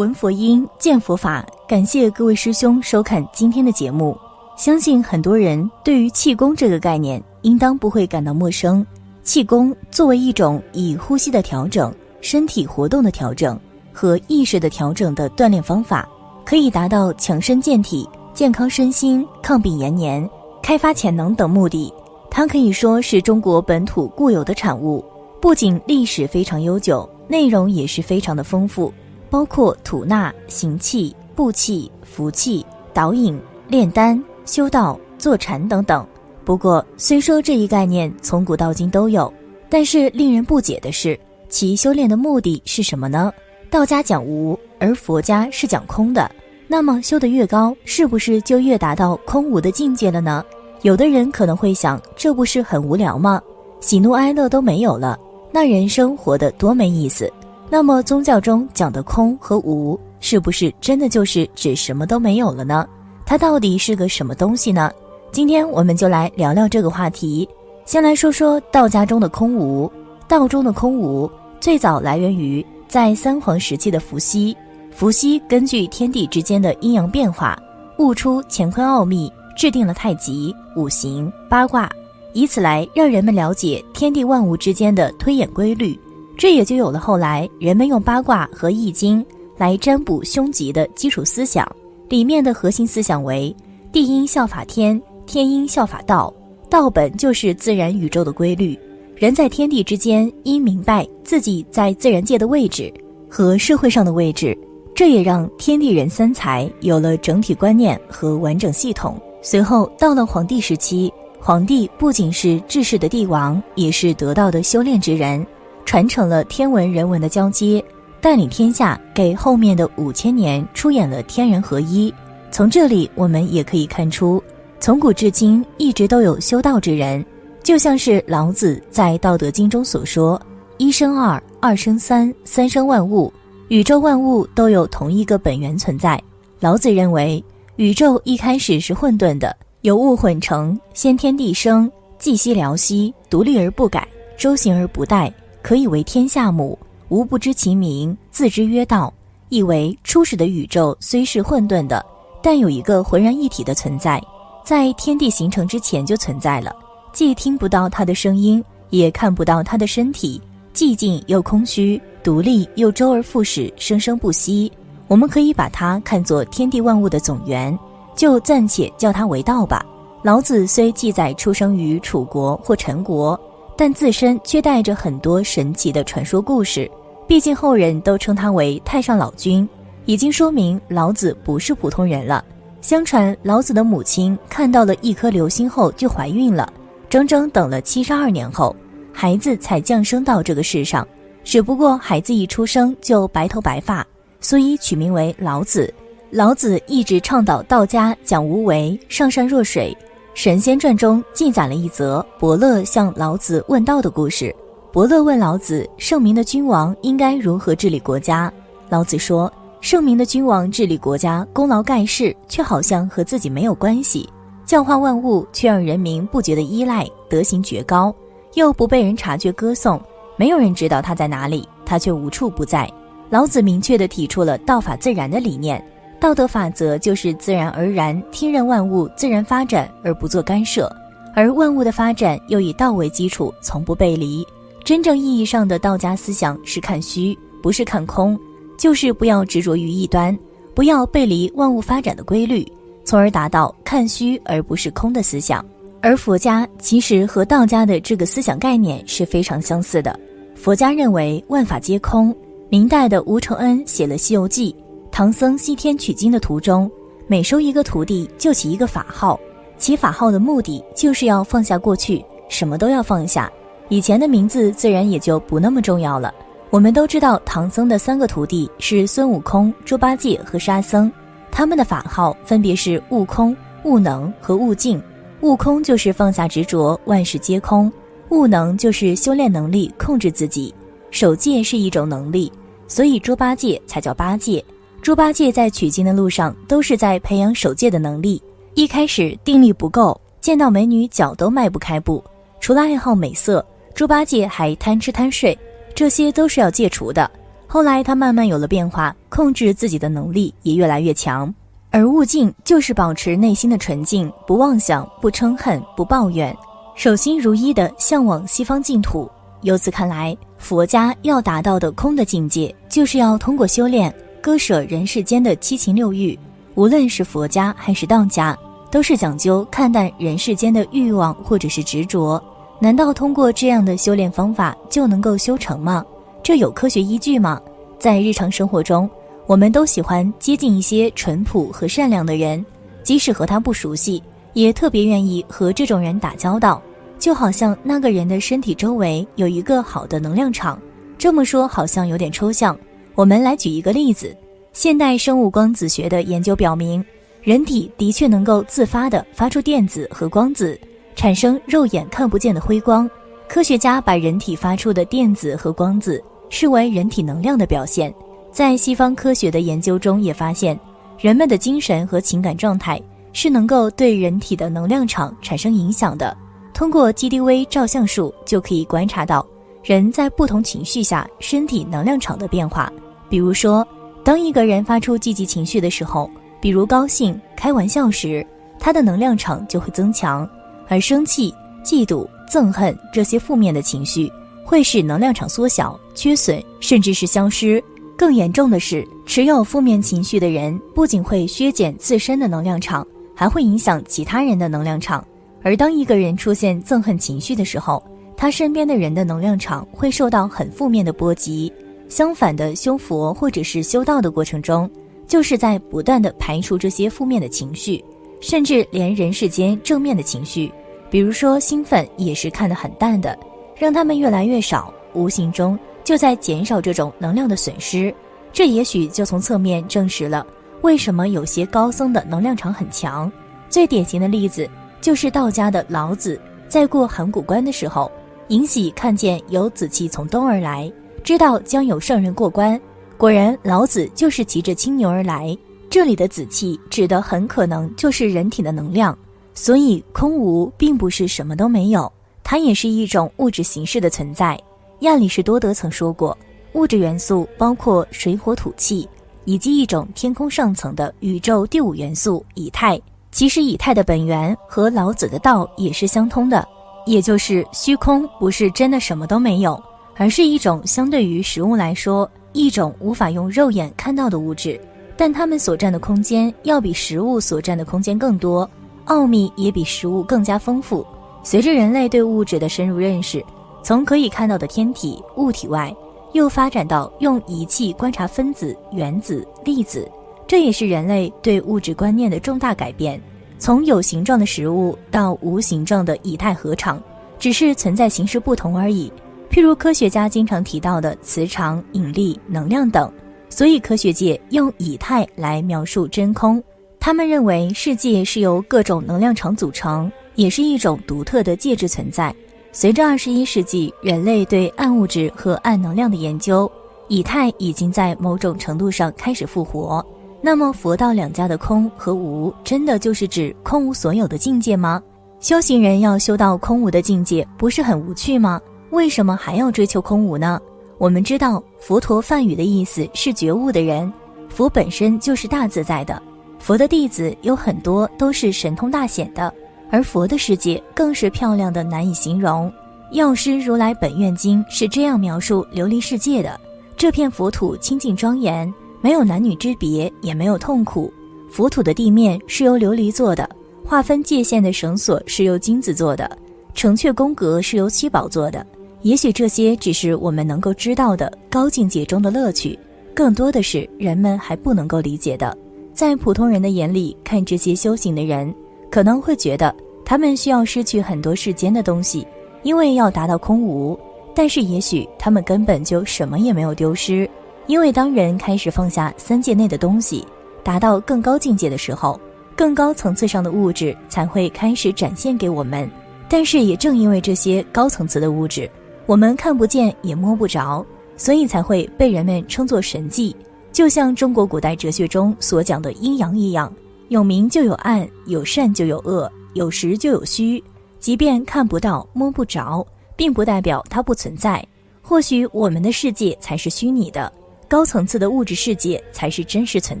闻佛音，见佛法。感谢各位师兄收看今天的节目。相信很多人对于气功这个概念，应当不会感到陌生。气功作为一种以呼吸的调整、身体活动的调整和意识的调整的锻炼方法，可以达到强身健体、健康身心、抗病延年、开发潜能等目的。它可以说是中国本土固有的产物，不仅历史非常悠久，内容也是非常的丰富。包括吐纳、行气、步气、服气、导引、炼丹、修道、坐禅等等。不过，虽说这一概念从古到今都有，但是令人不解的是，其修炼的目的是什么呢？道家讲无，而佛家是讲空的。那么，修得越高，是不是就越达到空无的境界了呢？有的人可能会想，这不是很无聊吗？喜怒哀乐都没有了，那人生活得多没意思。那么宗教中讲的空和无，是不是真的就是指什么都没有了呢？它到底是个什么东西呢？今天我们就来聊聊这个话题。先来说说道家中的空无。道中的空无最早来源于在三皇时期的伏羲。伏羲根据天地之间的阴阳变化，悟出乾坤奥秘，制定了太极、五行、八卦，以此来让人们了解天地万物之间的推演规律。这也就有了后来人们用八卦和易经来占卜凶吉的基础思想。里面的核心思想为：地应效法天，天应效法道，道本就是自然宇宙的规律。人在天地之间应明白自己在自然界的位置和社会上的位置，这也让天地人三才有了整体观念和完整系统。随后到了黄帝时期，黄帝不仅是治世的帝王，也是得道的修炼之人。传承了天文人文的交接，带领天下，给后面的五千年出演了天人合一。从这里，我们也可以看出，从古至今一直都有修道之人，就像是老子在《道德经》中所说：“一生二，二生三，三生万物。”宇宙万物都有同一个本源存在。老子认为，宇宙一开始是混沌的，有物混成，先天地生，寂兮寥兮，独立而不改，周行而不殆。可以为天下母，无不知其名，自之曰道。意为初始的宇宙虽是混沌的，但有一个浑然一体的存在，在天地形成之前就存在了。既听不到它的声音，也看不到它的身体，寂静又空虚，独立又周而复始，生生不息。我们可以把它看作天地万物的总源，就暂且叫它为道吧。老子虽记载出生于楚国或陈国。但自身却带着很多神奇的传说故事，毕竟后人都称他为太上老君，已经说明老子不是普通人了。相传老子的母亲看到了一颗流星后就怀孕了，整整等了七十二年后，孩子才降生到这个世上。只不过孩子一出生就白头白发，所以取名为老子。老子一直倡导道家讲无为，上善若水。《神仙传》中记载了一则伯乐向老子问道的故事。伯乐问老子：“圣明的君王应该如何治理国家？”老子说：“圣明的君王治理国家，功劳盖世，却好像和自己没有关系；教化万物，却让人民不觉得依赖，德行绝高，又不被人察觉歌颂，没有人知道他在哪里，他却无处不在。”老子明确地提出了道法自然的理念。道德法则就是自然而然，听任万物自然发展而不做干涉，而万物的发展又以道为基础，从不背离。真正意义上的道家思想是看虚，不是看空，就是不要执着于一端，不要背离万物发展的规律，从而达到看虚而不是空的思想。而佛家其实和道家的这个思想概念是非常相似的。佛家认为万法皆空。明代的吴承恩写了《西游记》。唐僧西天取经的途中，每收一个徒弟就起一个法号，起法号的目的就是要放下过去，什么都要放下，以前的名字自然也就不那么重要了。我们都知道唐僧的三个徒弟是孙悟空、猪八戒和沙僧，他们的法号分别是悟空、悟能和悟净。悟空就是放下执着，万事皆空；悟能就是修炼能力，控制自己。守戒是一种能力，所以猪八戒才叫八戒。猪八戒在取经的路上，都是在培养守戒的能力。一开始定力不够，见到美女脚都迈不开步。除了爱好美色，猪八戒还贪吃贪睡，这些都是要戒除的。后来他慢慢有了变化，控制自己的能力也越来越强。而悟净就是保持内心的纯净，不妄想，不嗔恨，不抱怨，守心如一的向往西方净土。由此看来，佛家要达到的空的境界，就是要通过修炼割舍人世间的七情六欲。无论是佛家还是道家，都是讲究看淡人世间的欲望或者是执着。难道通过这样的修炼方法就能够修成吗？这有科学依据吗？在日常生活中，我们都喜欢接近一些淳朴和善良的人，即使和他不熟悉，也特别愿意和这种人打交道。就好像那个人的身体周围有一个好的能量场，这么说好像有点抽象。我们来举一个例子：现代生物光子学的研究表明，人体的确能够自发地发出电子和光子，产生肉眼看不见的辉光。科学家把人体发出的电子和光子视为人体能量的表现。在西方科学的研究中也发现，人们的精神和情感状态是能够对人体的能量场产生影响的。通过 GDV 照相术就可以观察到人在不同情绪下身体能量场的变化。比如说，当一个人发出积极情绪的时候，比如高兴、开玩笑时，他的能量场就会增强；而生气、嫉妒、憎恨这些负面的情绪会使能量场缩小、缺损，甚至是消失。更严重的是，持有负面情绪的人不仅会削减自身的能量场，还会影响其他人的能量场。而当一个人出现憎恨情绪的时候，他身边的人的能量场会受到很负面的波及。相反的，修佛或者是修道的过程中，就是在不断的排除这些负面的情绪，甚至连人世间正面的情绪，比如说兴奋，也是看得很淡的，让他们越来越少，无形中就在减少这种能量的损失。这也许就从侧面证实了为什么有些高僧的能量场很强。最典型的例子。就是道家的老子在过函谷关的时候，尹喜看见有紫气从东而来，知道将有圣人过关。果然，老子就是骑着青牛而来。这里的紫气指的很可能就是人体的能量。所以，空无并不是什么都没有，它也是一种物质形式的存在。亚里士多德曾说过，物质元素包括水、火、土、气，以及一种天空上层的宇宙第五元素以太。其实以太的本源和老子的道也是相通的，也就是虚空不是真的什么都没有，而是一种相对于食物来说，一种无法用肉眼看到的物质，但它们所占的空间要比食物所占的空间更多，奥秘也比食物更加丰富。随着人类对物质的深入认识，从可以看到的天体物体外，又发展到用仪器观察分子、原子、粒子。这也是人类对物质观念的重大改变，从有形状的食物到无形状的以太合场，只是存在形式不同而已。譬如科学家经常提到的磁场、引力、能量等，所以科学界用以太来描述真空。他们认为世界是由各种能量场组成，也是一种独特的介质存在。随着二十一世纪人类对暗物质和暗能量的研究，以太已经在某种程度上开始复活。那么佛道两家的空和无，真的就是指空无所有的境界吗？修行人要修到空无的境界，不是很无趣吗？为什么还要追求空无呢？我们知道，佛陀梵语的意思是觉悟的人，佛本身就是大自在的，佛的弟子有很多都是神通大显的，而佛的世界更是漂亮的难以形容。《药师如来本愿经》是这样描述琉璃世界的：这片佛土清净庄严。没有男女之别，也没有痛苦。浮土的地面是由琉璃做的，划分界限的绳索是由金子做的，城阙宫阁是由七宝做的。也许这些只是我们能够知道的高境界中的乐趣，更多的是人们还不能够理解的。在普通人的眼里看这些修行的人，可能会觉得他们需要失去很多世间的东西，因为要达到空无。但是也许他们根本就什么也没有丢失。因为当人开始放下三界内的东西，达到更高境界的时候，更高层次上的物质才会开始展现给我们。但是也正因为这些高层次的物质，我们看不见也摸不着，所以才会被人们称作神迹。就像中国古代哲学中所讲的阴阳一样，有明就有暗，有善就有恶，有实就有虚。即便看不到、摸不着，并不代表它不存在。或许我们的世界才是虚拟的。高层次的物质世界才是真实存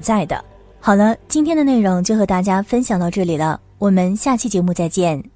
在的。好了，今天的内容就和大家分享到这里了，我们下期节目再见。